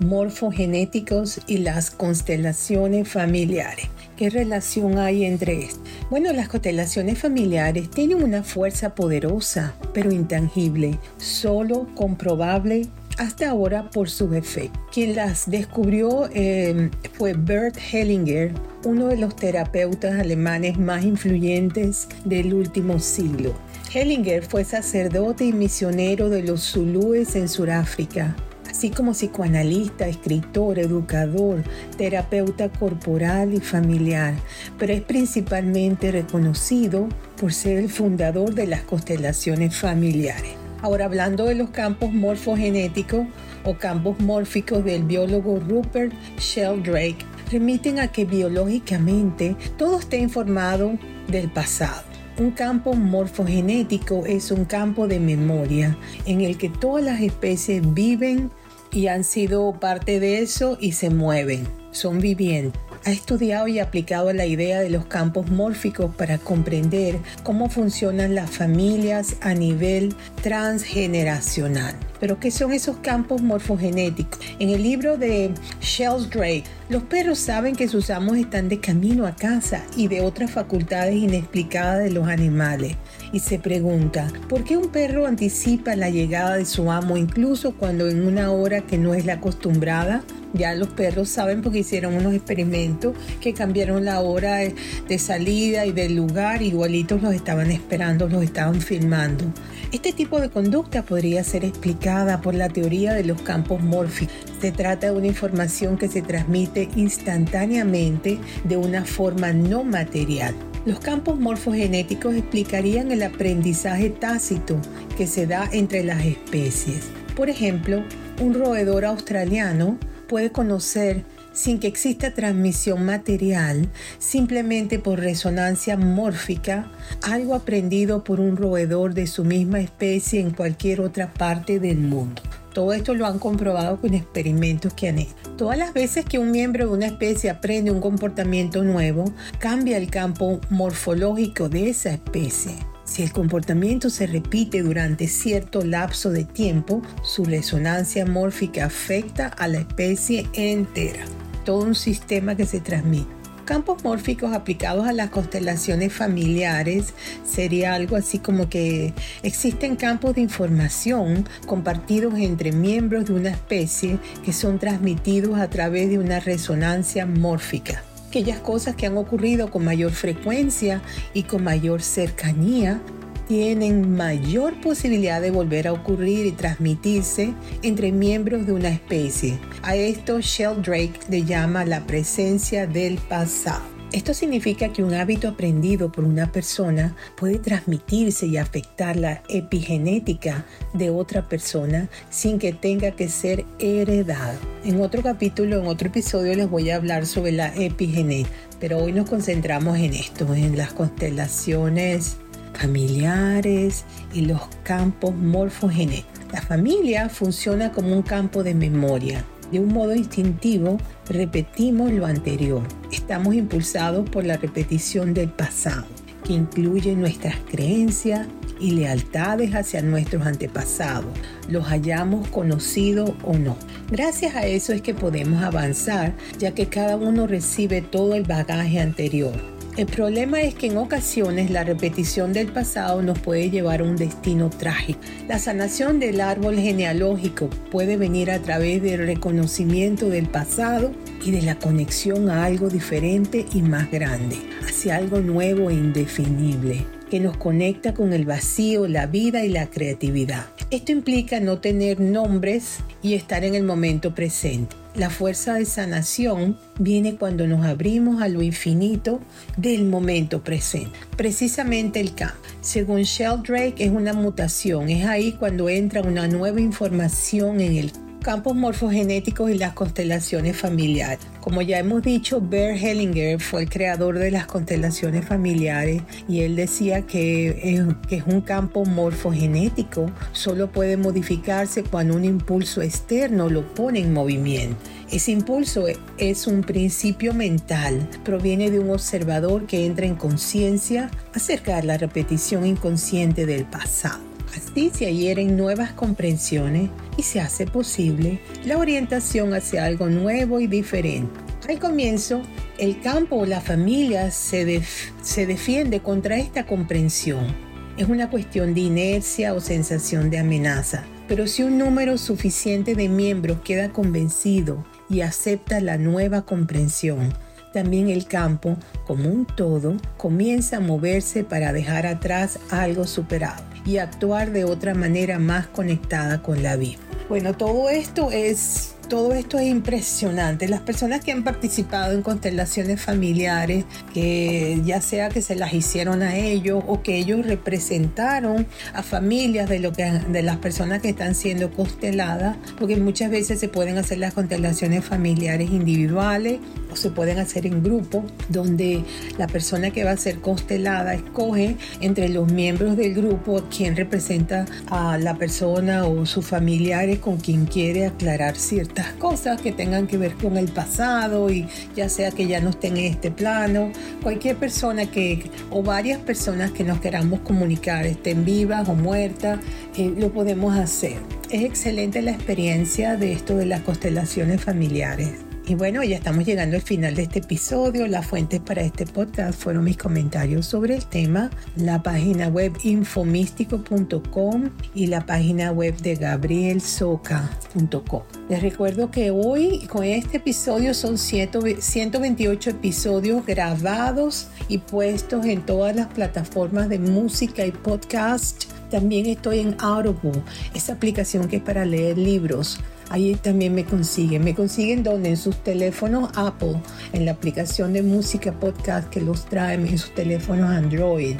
morfogenéticos y las constelaciones familiares. ¿Qué relación hay entre estos? Bueno, las constelaciones familiares tienen una fuerza poderosa, pero intangible, solo comprobable hasta ahora por su efectos. Quien las descubrió eh, fue Bert Hellinger, uno de los terapeutas alemanes más influyentes del último siglo. Hellinger fue sacerdote y misionero de los Zulúes en Sudáfrica, así como psicoanalista, escritor, educador, terapeuta corporal y familiar, pero es principalmente reconocido por ser el fundador de las constelaciones familiares. Ahora hablando de los campos morfogenéticos o campos mórficos del biólogo Rupert Sheldrake, remiten a que biológicamente todo está informado del pasado. Un campo morfogenético es un campo de memoria en el que todas las especies viven y han sido parte de eso y se mueven, son vivientes ha estudiado y aplicado la idea de los campos mórficos para comprender cómo funcionan las familias a nivel transgeneracional. Pero ¿qué son esos campos morfogenéticos? En el libro de Sheldrake, los perros saben que sus amos están de camino a casa y de otras facultades inexplicadas de los animales. Y se pregunta, ¿por qué un perro anticipa la llegada de su amo incluso cuando en una hora que no es la acostumbrada? Ya los perros saben porque hicieron unos experimentos que cambiaron la hora de, salida y del lugar, igualitos los estaban esperando, los estaban filmando. Este tipo de conducta podría ser explicada por la teoría de los campos mórficos. Se trata de una información que se transmite instantáneamente de una forma no material. Los campos morfogenéticos explicarían el aprendizaje tácito que se da entre las especies. Por ejemplo, un roedor australiano puede conocer sin que exista transmisión material, simplemente por resonancia mórfica, algo aprendido por un roedor de su misma especie en cualquier otra parte del mundo. Todo esto lo han comprobado con experimentos que han hecho. Todas las veces que un miembro de una especie aprende un comportamiento nuevo, cambia el campo morfológico de esa especie. Si el comportamiento se repite durante cierto lapso de tiempo, su resonancia mórfica afecta a la especie entera. Todo un sistema que se transmite. Campos mórficos aplicados a las constelaciones familiares sería algo así como que existen campos de información compartidos entre miembros de una especie que son transmitidos a través de una resonancia mórfica. Aquellas cosas que han ocurrido con mayor frecuencia y con mayor cercanía tienen mayor posibilidad de volver a ocurrir y transmitirse entre miembros de una especie. A esto Sheldrake le llama la presencia del pasado. Esto significa que un hábito aprendido por una persona puede transmitirse y afectar la epigenética de otra persona sin que tenga que ser heredado. En otro capítulo, en otro episodio les voy a hablar sobre la epigenética, pero hoy nos concentramos en esto, en las constelaciones familiares y los campos morfogenéticos. La familia funciona como un campo de memoria de un modo instintivo, repetimos lo anterior. Estamos impulsados por la repetición del pasado, que incluye nuestras creencias y lealtades hacia nuestros antepasados, los hayamos conocido o no. Gracias a eso es que podemos avanzar, ya que cada uno recibe todo el bagaje anterior el problema es que en ocasiones la repetición del pasado nos puede llevar a un destino trágico. La sanación del árbol genealógico puede venir a través del reconocimiento del pasado y de la conexión a algo diferente y más grande, hacia algo nuevo e indefinible que nos conecta con el vacío, la vida y la creatividad. Esto implica no tener nombres y estar en el momento presente. La fuerza de sanación viene cuando nos abrimos a lo infinito del momento presente. Precisamente el campo. Según Sheldrake es una mutación. Es ahí cuando entra una nueva información en el campos morfogenéticos y las constelaciones familiares. Como ya hemos dicho, Bert Hellinger fue el creador de las constelaciones familiares y él decía que es, un campo morfogenético, solo puede modificarse cuando un impulso externo lo pone en movimiento. Ese impulso es un principio mental, proviene de un observador que entra en conciencia acerca de la repetición inconsciente del pasado. Así se adhieren nuevas comprensiones y se hace posible la orientación hacia algo nuevo y diferente. Al comienzo, el campo o la familia se, se defiende contra esta comprensión. Es una cuestión de inercia o sensación de amenaza. Pero si un número suficiente de miembros queda convencido y acepta la nueva comprensión, también el campo, como un todo, comienza a moverse para dejar atrás algo superado y actuar de otra manera más conectada con la vida. Bueno, todo esto es todo esto es impresionante. Las personas que han participado en constelaciones familiares, que ya sea que se las hicieron a ellos o que ellos representaron a familias de, lo que, de las personas que están siendo consteladas, porque muchas veces se pueden hacer las constelaciones familiares individuales se pueden hacer en grupo, donde la persona que va a ser constelada escoge entre los miembros del grupo quien representa a la persona o sus familiares con quien quiere aclarar ciertas cosas que tengan que ver con el pasado y ya sea que ya no estén en este plano, cualquier persona que o varias personas que nos queramos comunicar, estén vivas o muertas, eh, lo podemos hacer. Es excelente la experiencia de esto de las constelaciones familiares. Y bueno, ya estamos llegando al final de este episodio. Las fuentes para este podcast fueron mis comentarios sobre el tema, la página web infomístico.com y la página web de gabrielsoca.com. Les recuerdo que hoy con este episodio son 128 episodios grabados y puestos en todas las plataformas de música y podcast. También estoy en Audible, esa aplicación que es para leer libros. Ahí también me consiguen. Me consiguen donde en sus teléfonos Apple, en la aplicación de música podcast que los traen en sus teléfonos Android,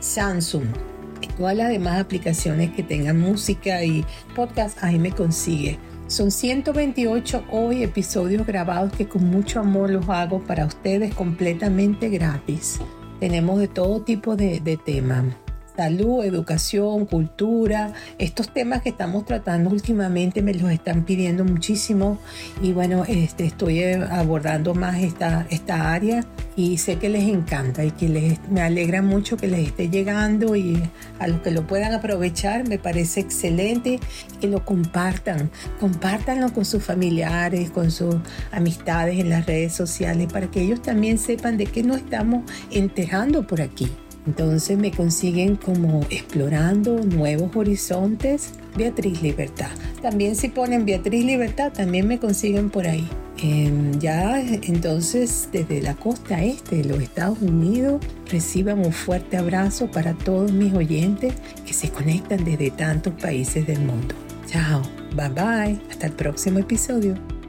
Samsung. Todas las demás aplicaciones que tengan música y podcast, ahí me consigue. Son 128 hoy episodios grabados que con mucho amor los hago para ustedes completamente gratis. Tenemos de todo tipo de, de temas salud, educación, cultura, estos temas que estamos tratando últimamente me los están pidiendo muchísimo y bueno, este, estoy abordando más esta, esta área y sé que les encanta y que les, me alegra mucho que les esté llegando y a los que lo puedan aprovechar me parece excelente que lo compartan, compártanlo con sus familiares, con sus amistades en las redes sociales para que ellos también sepan de qué nos estamos enterando por aquí. Entonces me consiguen como explorando nuevos horizontes, Beatriz Libertad. También si ponen Beatriz Libertad, también me consiguen por ahí. Em, ya entonces desde la costa este de los Estados Unidos reciban un fuerte abrazo para todos mis oyentes que se conectan desde tantos países del mundo. Chao, bye bye, hasta el próximo episodio.